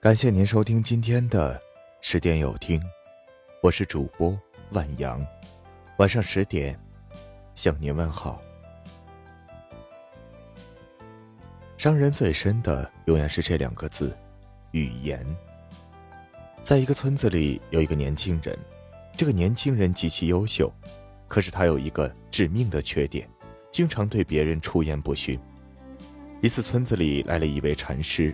感谢您收听今天的十点有听，我是主播万阳。晚上十点向您问好。伤人最深的永远是这两个字：语言。在一个村子里，有一个年轻人，这个年轻人极其优秀，可是他有一个致命的缺点，经常对别人出言不逊。一次，村子里来了一位禅师。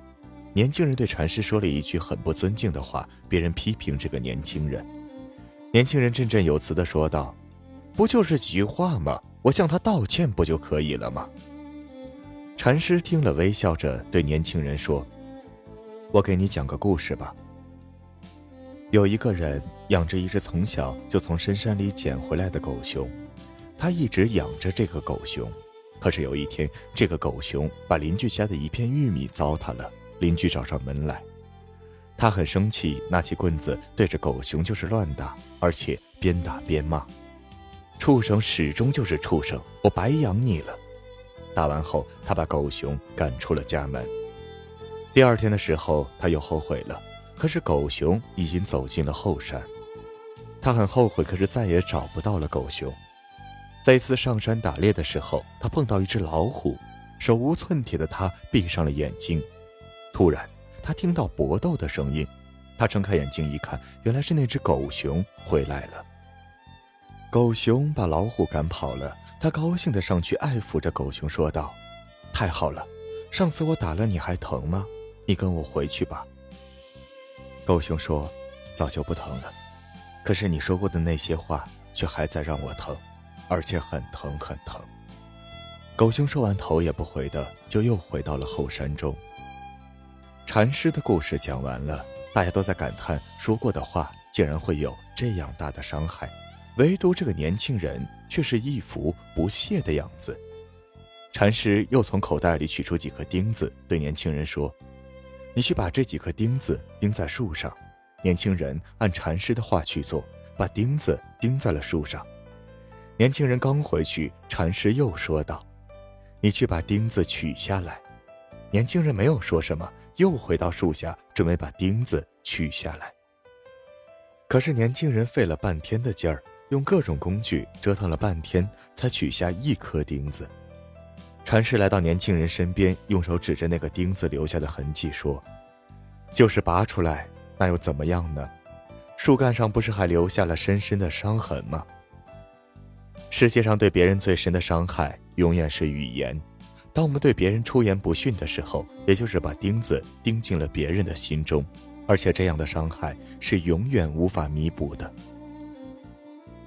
年轻人对禅师说了一句很不尊敬的话，别人批评这个年轻人。年轻人振振有词地说道：“不就是几句话吗？我向他道歉不就可以了吗？”禅师听了，微笑着对年轻人说：“我给你讲个故事吧。有一个人养着一只从小就从深山里捡回来的狗熊，他一直养着这个狗熊，可是有一天，这个狗熊把邻居家的一片玉米糟蹋了。”邻居找上门来，他很生气，拿起棍子对着狗熊就是乱打，而且边打边骂：“畜生始终就是畜生，我白养你了！”打完后，他把狗熊赶出了家门。第二天的时候，他又后悔了，可是狗熊已经走进了后山。他很后悔，可是再也找不到了狗熊。在一次上山打猎的时候，他碰到一只老虎，手无寸铁的他闭上了眼睛。突然，他听到搏斗的声音，他睁开眼睛一看，原来是那只狗熊回来了。狗熊把老虎赶跑了，他高兴地上去爱抚着狗熊，说道：“太好了，上次我打了你还疼吗？你跟我回去吧。”狗熊说：“早就不疼了，可是你说过的那些话却还在让我疼，而且很疼很疼。”狗熊说完，头也不回的就又回到了后山中。禅师的故事讲完了，大家都在感叹说过的话竟然会有这样大的伤害，唯独这个年轻人却是一副不屑的样子。禅师又从口袋里取出几颗钉子，对年轻人说：“你去把这几颗钉子钉在树上。”年轻人按禅师的话去做，把钉子钉在了树上。年轻人刚回去，禅师又说道：“你去把钉子取下来。”年轻人没有说什么。又回到树下，准备把钉子取下来。可是年轻人费了半天的劲儿，用各种工具折腾了半天，才取下一颗钉子。禅师来到年轻人身边，用手指着那个钉子留下的痕迹说：“就是拔出来，那又怎么样呢？树干上不是还留下了深深的伤痕吗？”世界上对别人最深的伤害，永远是语言。当我们对别人出言不逊的时候，也就是把钉子钉进了别人的心中，而且这样的伤害是永远无法弥补的。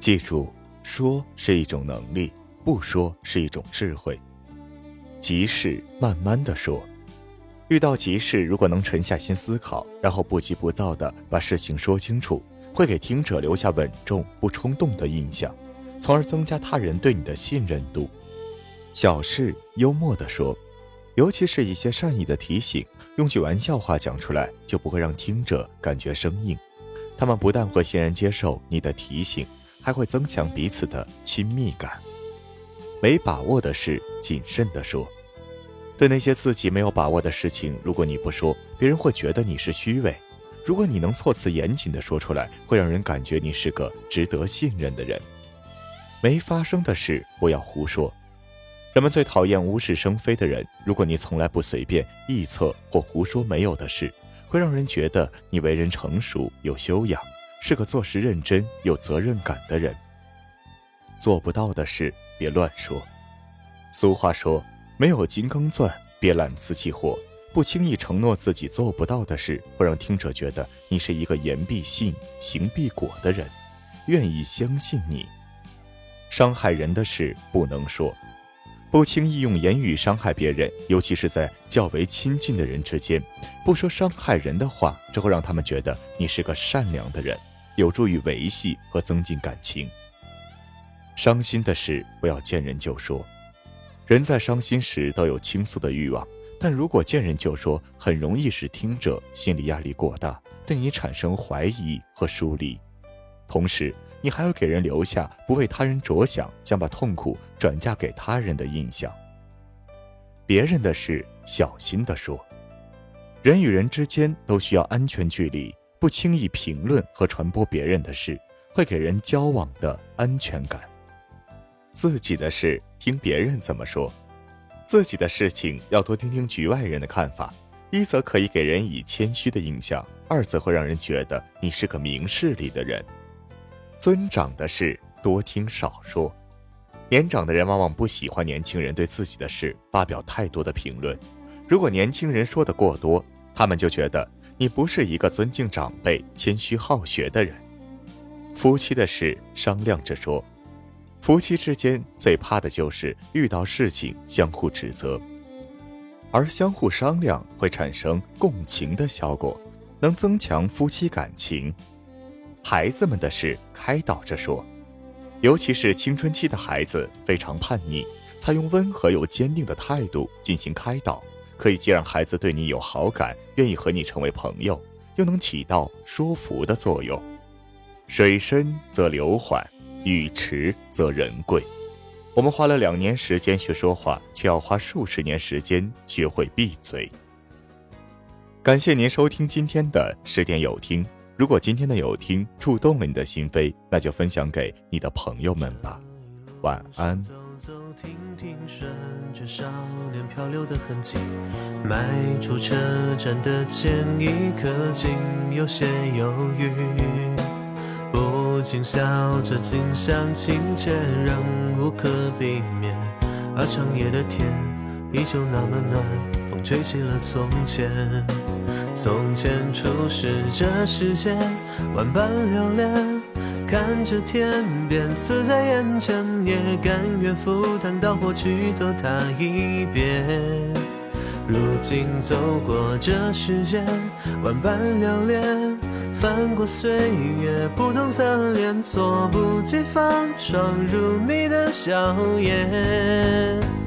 记住，说是一种能力，不说是一种智慧。急事慢慢的说，遇到急事，如果能沉下心思考，然后不急不躁的把事情说清楚，会给听者留下稳重不冲动的印象，从而增加他人对你的信任度。小事幽默地说，尤其是一些善意的提醒，用句玩笑话讲出来，就不会让听者感觉生硬。他们不但会欣然接受你的提醒，还会增强彼此的亲密感。没把握的事，谨慎地说。对那些自己没有把握的事情，如果你不说，别人会觉得你是虚伪；如果你能措辞严谨地说出来，会让人感觉你是个值得信任的人。没发生的事，不要胡说。人们最讨厌无事生非的人。如果你从来不随便臆测或胡说没有的事，会让人觉得你为人成熟有修养，是个做事认真有责任感的人。做不到的事别乱说。俗话说：“没有金刚钻，别揽瓷器活。”不轻易承诺自己做不到的事，会让听者觉得你是一个言必信、行必果的人，愿意相信你。伤害人的事不能说。不轻易用言语伤害别人，尤其是在较为亲近的人之间，不说伤害人的话，这会让他们觉得你是个善良的人，有助于维系和增进感情。伤心的事不要见人就说，人在伤心时都有倾诉的欲望，但如果见人就说，很容易使听者心理压力过大，对你产生怀疑和疏离，同时。你还要给人留下不为他人着想，想把痛苦转嫁给他人的印象。别人的事小心的说，人与人之间都需要安全距离，不轻易评论和传播别人的事，会给人交往的安全感。自己的事听别人怎么说，自己的事情要多听听局外人的看法。一则可以给人以谦虚的印象，二则会让人觉得你是个明事理的人。尊长的事多听少说，年长的人往往不喜欢年轻人对自己的事发表太多的评论。如果年轻人说的过多，他们就觉得你不是一个尊敬长辈、谦虚好学的人。夫妻的事商量着说，夫妻之间最怕的就是遇到事情相互指责，而相互商量会产生共情的效果，能增强夫妻感情。孩子们的事开导着说，尤其是青春期的孩子非常叛逆，采用温和又坚定的态度进行开导。可以既让孩子对你有好感，愿意和你成为朋友，又能起到说服的作用。水深则流缓，雨迟则人贵。我们花了两年时间学说话，却要花数十年时间学会闭嘴。感谢您收听今天的十点有听。如果今天的有听触动了你的心扉，那就分享给你的朋友们吧。晚安。走停停，顺着少年漂流的痕迹，迈出车站的前一刻，竟有些犹豫。不禁笑着，近乡情怯，仍无可避免。而长夜的天依旧那么暖，风吹起了从前。从前初识这世界，万般留恋。看着天边死在眼前，也甘愿赴汤蹈火去走它一遍。如今走过这世间，万般留恋，翻过岁月不同侧脸，猝不及防闯入你的笑颜。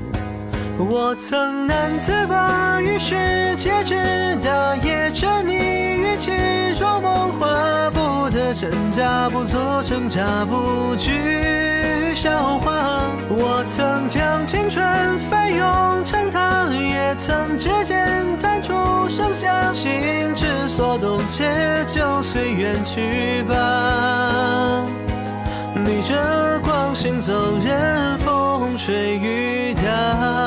我曾难自拔于世界之大，也沉溺于其中梦话。不得真假不做挣扎，不惧笑话。我曾将青春翻涌成她，也曾指尖弹出盛夏。心之所动，且就随缘去吧。逆着光行走，任风吹雨打。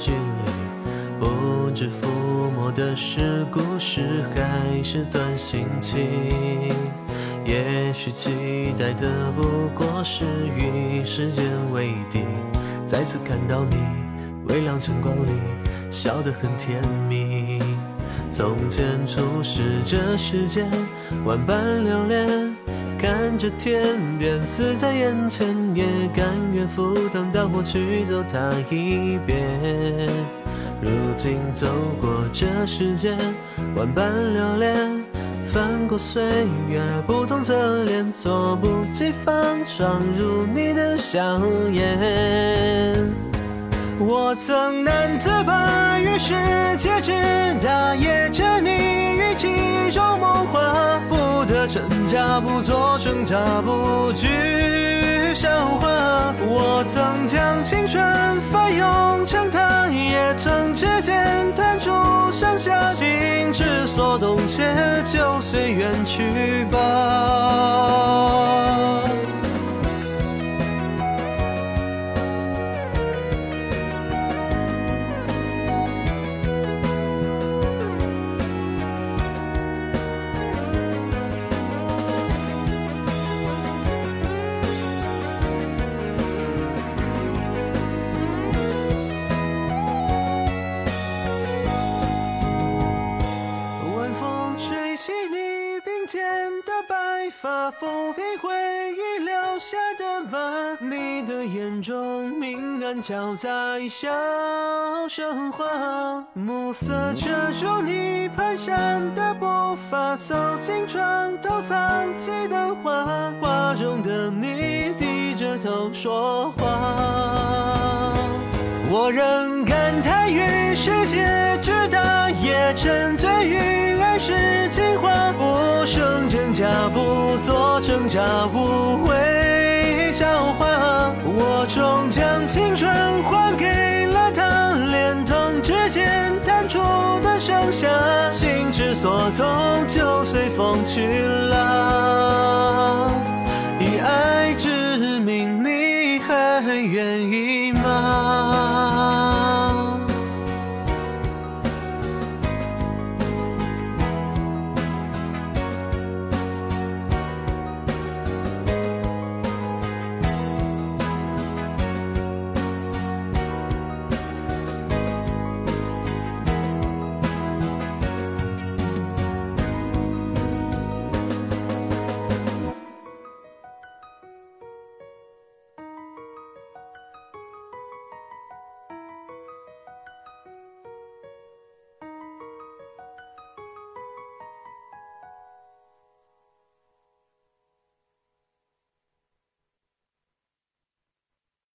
距离。不知抚摸的是故事，还是段心情？也许期待的不过是与时间为敌。再次看到你，微亮晨光里，笑得很甜蜜。从前初识这世间，万般留恋。看着天边，死在眼前，也甘愿赴汤蹈火去走它一遍。如今走过这世间，万般留恋，翻过岁月不同侧脸，措不及防闯入你的笑颜。我曾难自拔于世界之大，也沉溺真假不做挣扎，不惧笑话。我曾将青春翻涌成她，也曾指尖弹出盛夏。心之所动，且就随缘去吧。抚平回忆留下的疤，你的眼中明暗交杂一，笑生花。暮色遮住你蹒跚的步伐，走进床头藏起的画，画中的你低着头说话。我仍感叹于世界之大。也沉醉于是计划，不生真假，不做挣扎，无谓笑话。我终将青春还给了他，连同指尖弹出的盛夏，心之所动就随风去了。以爱之名，你还愿意？